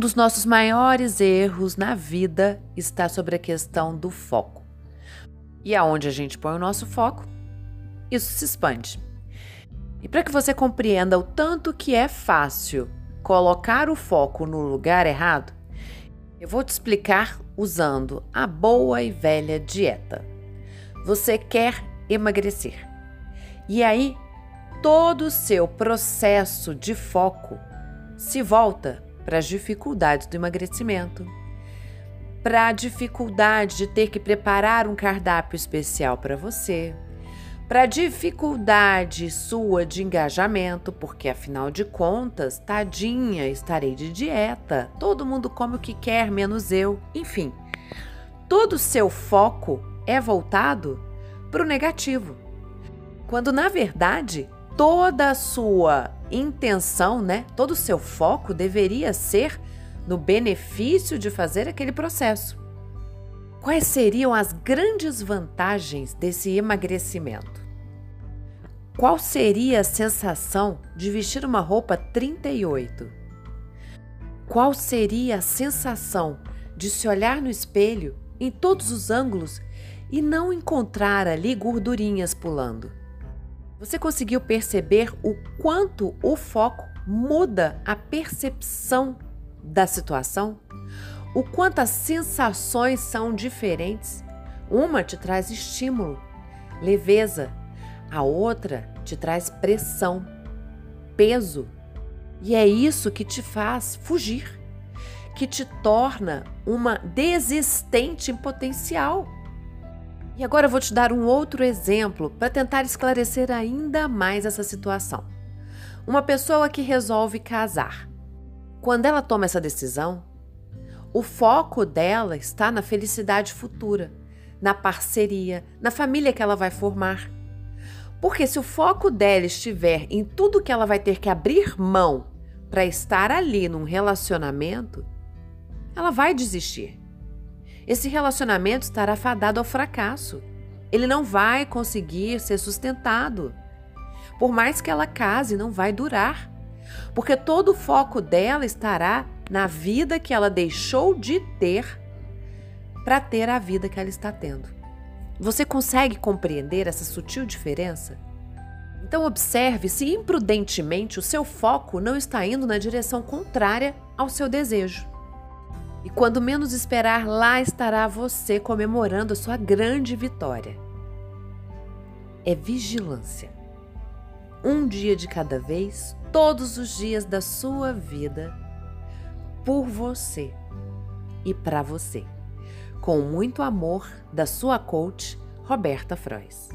dos nossos maiores erros na vida está sobre a questão do foco. E aonde a gente põe o nosso foco, isso se expande. E para que você compreenda o tanto que é fácil colocar o foco no lugar errado, eu vou te explicar usando a boa e velha dieta. Você quer emagrecer. E aí, todo o seu processo de foco se volta para as dificuldades do emagrecimento, para a dificuldade de ter que preparar um cardápio especial para você, para a dificuldade sua de engajamento, porque afinal de contas, tadinha, estarei de dieta, todo mundo come o que quer, menos eu, enfim. Todo o seu foco é voltado para o negativo. Quando na verdade toda a sua intenção, né, todo o seu foco deveria ser no benefício de fazer aquele processo. Quais seriam as grandes vantagens desse emagrecimento? Qual seria a sensação de vestir uma roupa 38? Qual seria a sensação de se olhar no espelho em todos os ângulos e não encontrar ali gordurinhas pulando? Você conseguiu perceber o quanto o foco muda a percepção da situação? O quanto as sensações são diferentes? Uma te traz estímulo, leveza, a outra te traz pressão, peso. E é isso que te faz fugir, que te torna uma desistente em potencial. E agora eu vou te dar um outro exemplo para tentar esclarecer ainda mais essa situação. Uma pessoa que resolve casar. Quando ela toma essa decisão, o foco dela está na felicidade futura, na parceria, na família que ela vai formar. Porque se o foco dela estiver em tudo que ela vai ter que abrir mão para estar ali num relacionamento, ela vai desistir esse relacionamento estará fadado ao fracasso. Ele não vai conseguir ser sustentado. Por mais que ela case, não vai durar. Porque todo o foco dela estará na vida que ela deixou de ter para ter a vida que ela está tendo. Você consegue compreender essa sutil diferença? Então, observe se imprudentemente o seu foco não está indo na direção contrária ao seu desejo. E quando menos esperar, lá estará você comemorando a sua grande vitória. É vigilância. Um dia de cada vez, todos os dias da sua vida, por você e para você. Com muito amor, da sua coach, Roberta Frois.